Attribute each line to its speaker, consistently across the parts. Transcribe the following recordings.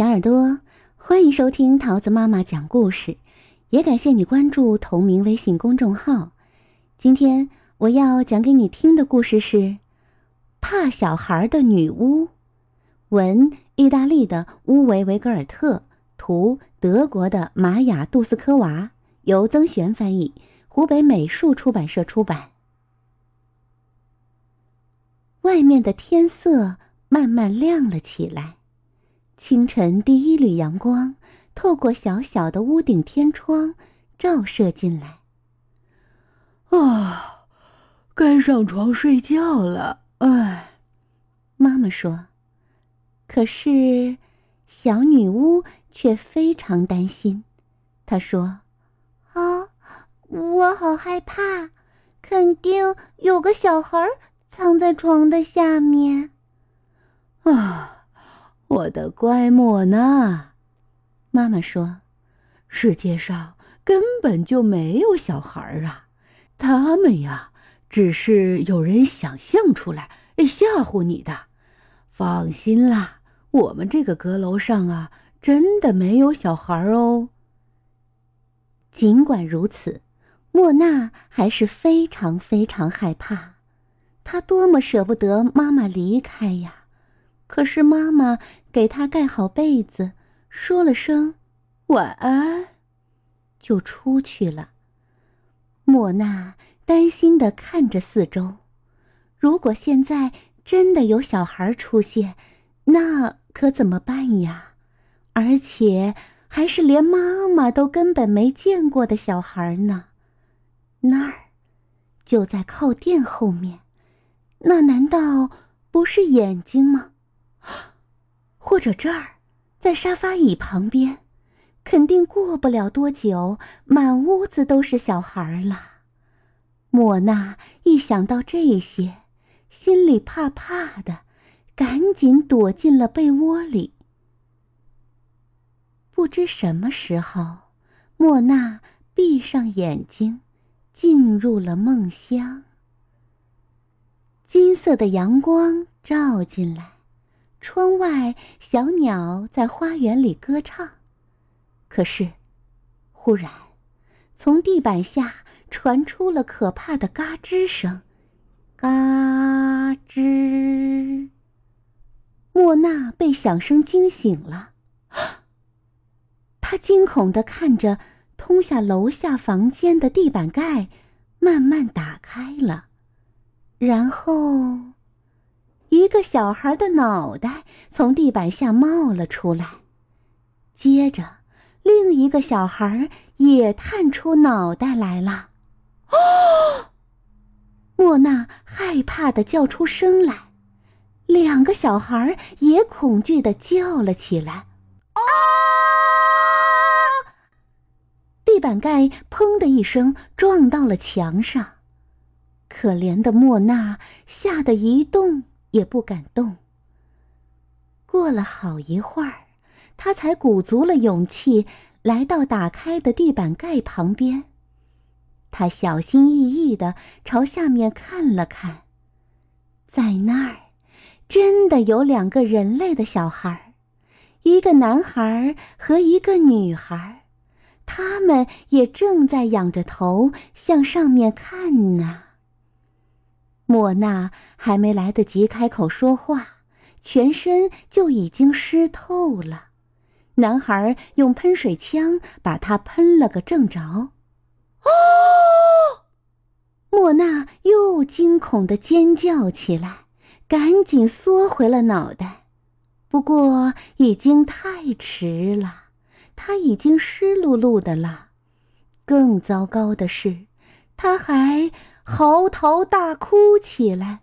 Speaker 1: 小耳朵，欢迎收听桃子妈妈讲故事，也感谢你关注同名微信公众号。今天我要讲给你听的故事是《怕小孩的女巫》，文意大利的乌维维格尔特，图德国的玛雅杜斯科娃，由曾璇翻译，湖北美术出版社出版。外面的天色慢慢亮了起来。清晨第一缕阳光透过小小的屋顶天窗照射进来。
Speaker 2: 啊，该上床睡觉了。哎，
Speaker 1: 妈妈说。可是，小女巫却非常担心。她说：“
Speaker 3: 啊，我好害怕，肯定有个小孩藏在床的下面。”
Speaker 2: 啊。我的乖莫娜，
Speaker 1: 妈妈说：“
Speaker 2: 世界上根本就没有小孩啊，他们呀，只是有人想象出来吓唬你的。放心啦，我们这个阁楼上啊，真的没有小孩哦。”
Speaker 1: 尽管如此，莫娜还是非常非常害怕，她多么舍不得妈妈离开呀！可是妈妈给他盖好被子，说了声晚安，就出去了。莫娜担心的看着四周，如果现在真的有小孩出现，那可怎么办呀？而且还是连妈妈都根本没见过的小孩呢？那儿，就在靠垫后面，那难道不是眼睛吗？或者这儿，在沙发椅旁边，肯定过不了多久，满屋子都是小孩了。莫娜一想到这些，心里怕怕的，赶紧躲进了被窝里。不知什么时候，莫娜闭上眼睛，进入了梦乡。金色的阳光照进来。窗外，小鸟在花园里歌唱。可是，忽然，从地板下传出了可怕的嘎吱声，嘎吱。莫娜被响声惊醒了，她惊恐的看着通下楼下房间的地板盖，慢慢打开了，然后。一个小孩的脑袋从地板下冒了出来，接着，另一个小孩也探出脑袋来了。哦！莫娜害怕的叫出声来，两个小孩也恐惧的叫了起来。啊！地板盖砰的一声撞到了墙上，可怜的莫娜吓得一动。也不敢动。过了好一会儿，他才鼓足了勇气来到打开的地板盖旁边。他小心翼翼的朝下面看了看，在那儿，真的有两个人类的小孩，一个男孩和一个女孩，他们也正在仰着头向上面看呢。莫娜还没来得及开口说话，全身就已经湿透了。男孩用喷水枪把他喷了个正着。哦！莫娜又惊恐的尖叫起来，赶紧缩回了脑袋。不过已经太迟了，他已经湿漉漉的了。更糟糕的是，他还……嚎啕大哭起来，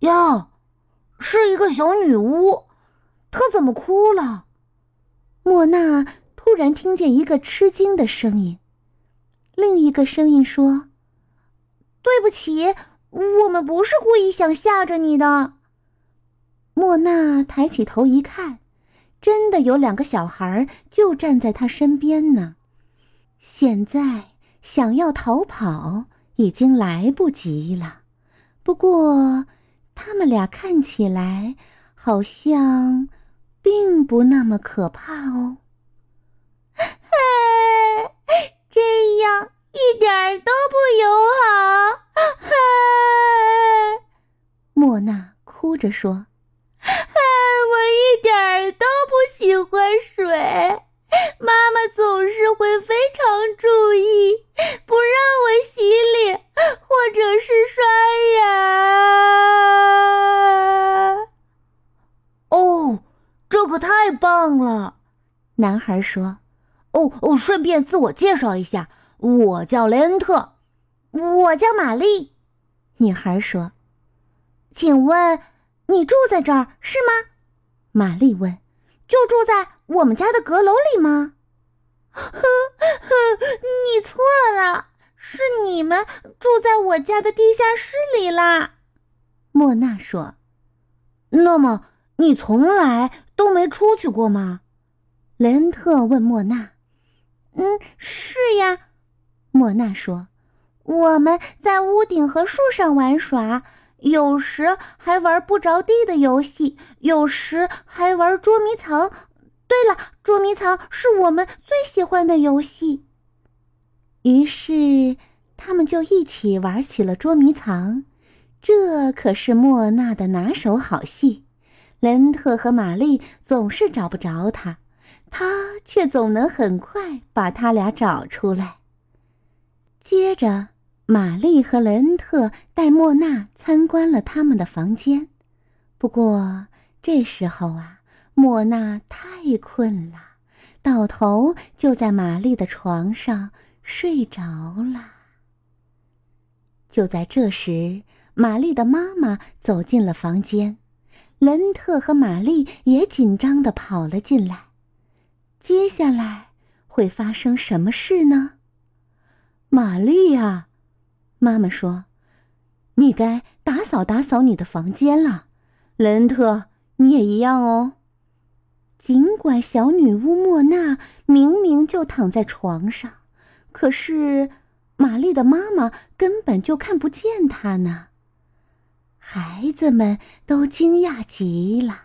Speaker 4: 呀，是一个小女巫，她怎么哭了？
Speaker 1: 莫娜突然听见一个吃惊的声音，另一个声音说：“
Speaker 3: 对不起，我们不是故意想吓着你的。”
Speaker 1: 莫娜抬起头一看，真的有两个小孩就站在她身边呢。现在想要逃跑，已经来不及了。不过，他们俩看起来好像并不那么可怕哦。
Speaker 3: 嘿这样一点都不友好。
Speaker 1: 莫娜哭着说：“
Speaker 3: 我一点都不喜欢水，妈妈总是会非常注意，不让我洗脸或者是刷牙。”
Speaker 4: 哦，这可太棒了！
Speaker 1: 男孩说。
Speaker 4: 哦哦，顺便自我介绍一下，我叫雷恩特，
Speaker 3: 我叫玛丽。
Speaker 1: 女孩说：“
Speaker 3: 请问你住在这儿是吗？”
Speaker 1: 玛丽问：“
Speaker 3: 就住在我们家的阁楼里吗？”“哼哼，你错了，是你们住在我家的地下室里啦。”
Speaker 1: 莫娜说。
Speaker 4: “那么你从来都没出去过吗？”
Speaker 1: 雷恩特问莫娜。
Speaker 3: 嗯，是呀，
Speaker 1: 莫娜说：“
Speaker 3: 我们在屋顶和树上玩耍，有时还玩不着地的游戏，有时还玩捉迷藏。对了，捉迷藏是我们最喜欢的游戏。”
Speaker 1: 于是他们就一起玩起了捉迷藏，这可是莫娜的拿手好戏。雷恩特和玛丽总是找不着他。他却总能很快把他俩找出来。接着，玛丽和雷恩特带莫娜参观了他们的房间。不过这时候啊，莫娜太困了，倒头就在玛丽的床上睡着了。就在这时，玛丽的妈妈走进了房间，雷恩特和玛丽也紧张的跑了进来。接下来会发生什么事呢？
Speaker 2: 玛丽呀，
Speaker 1: 妈妈说：“
Speaker 2: 你该打扫打扫你的房间了。”雷恩特，你也一样哦。
Speaker 1: 尽管小女巫莫娜明明就躺在床上，可是玛丽的妈妈根本就看不见她呢。孩子们都惊讶极了，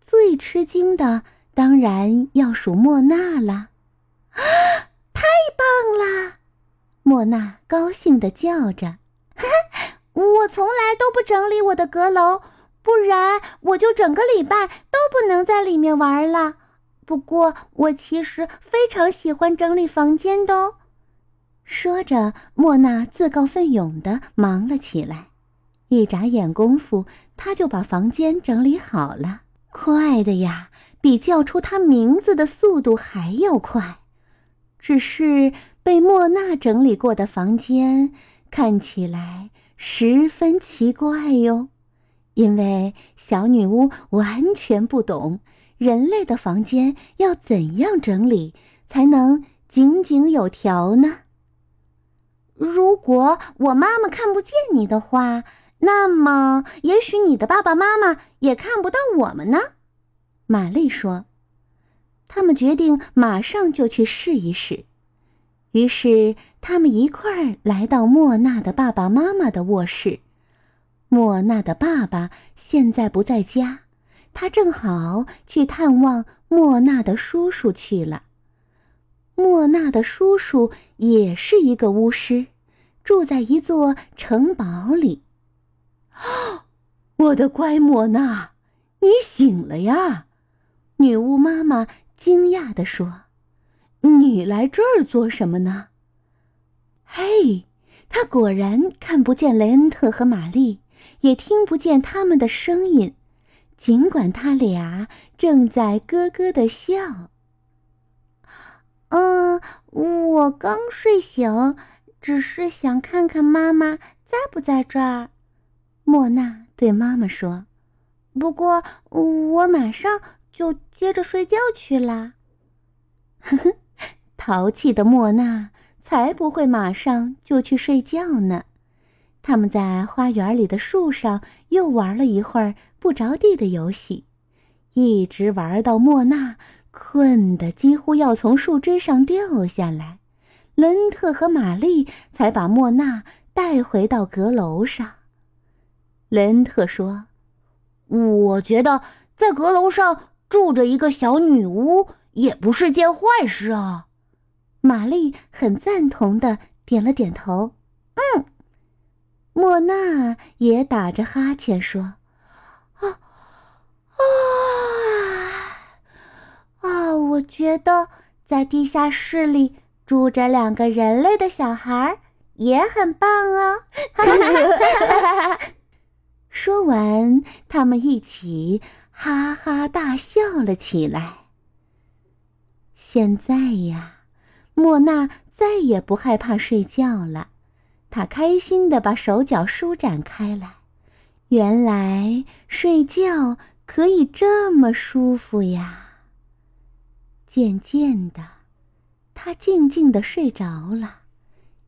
Speaker 1: 最吃惊的。当然要数莫娜了，啊！
Speaker 3: 太棒了！
Speaker 1: 莫娜高兴的叫着：“
Speaker 3: 我从来都不整理我的阁楼，不然我就整个礼拜都不能在里面玩了。不过我其实非常喜欢整理房间的哦。”
Speaker 1: 说着，莫娜自告奋勇的忙了起来。一眨眼功夫，她就把房间整理好了，快的呀！比叫出他名字的速度还要快，只是被莫娜整理过的房间看起来十分奇怪哟，因为小女巫完全不懂人类的房间要怎样整理才能井井有条呢。
Speaker 3: 如果我妈妈看不见你的话，那么也许你的爸爸妈妈也看不到我们呢。
Speaker 1: 玛丽说：“他们决定马上就去试一试。”于是，他们一块儿来到莫娜的爸爸妈妈的卧室。莫娜的爸爸现在不在家，他正好去探望莫娜的叔叔去了。莫娜的叔叔也是一个巫师，住在一座城堡里。
Speaker 2: 啊，我的乖莫娜，你醒了呀！
Speaker 1: 女巫妈妈惊讶地说：“
Speaker 2: 你来这儿做什么呢？”
Speaker 1: 嘿，他果然看不见雷恩特和玛丽，也听不见他们的声音，尽管他俩正在咯咯的笑。
Speaker 3: 嗯，我刚睡醒，只是想看看妈妈在不在这儿。
Speaker 1: 莫娜对妈妈说：“
Speaker 3: 不过我马上。”就接着睡觉去啦。
Speaker 1: 淘气的莫娜才不会马上就去睡觉呢。他们在花园里的树上又玩了一会儿不着地的游戏，一直玩到莫娜困得几乎要从树枝上掉下来，伦特和玛丽才把莫娜带回到阁楼上。伦特说：“
Speaker 4: 我觉得在阁楼上住着一个小女巫也不是件坏事啊。”
Speaker 1: 玛丽很赞同的点了点头。嗯，莫娜也打着哈欠说：“
Speaker 3: 啊啊啊！我觉得在地下室里。”住着两个人类的小孩也很棒哦！
Speaker 1: 说完，他们一起哈哈大笑了起来。现在呀，莫娜再也不害怕睡觉了，她开心的把手脚舒展开来。原来睡觉可以这么舒服呀！渐渐的。他静静的睡着了，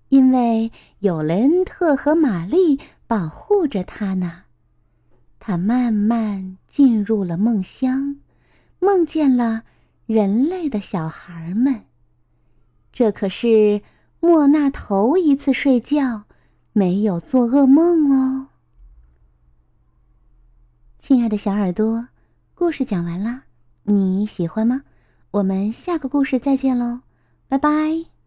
Speaker 1: 因为有雷恩特和玛丽保护着他呢。他慢慢进入了梦乡，梦见了人类的小孩们。这可是莫娜头一次睡觉没有做噩梦哦。亲爱的小耳朵，故事讲完了，你喜欢吗？我们下个故事再见喽。拜拜。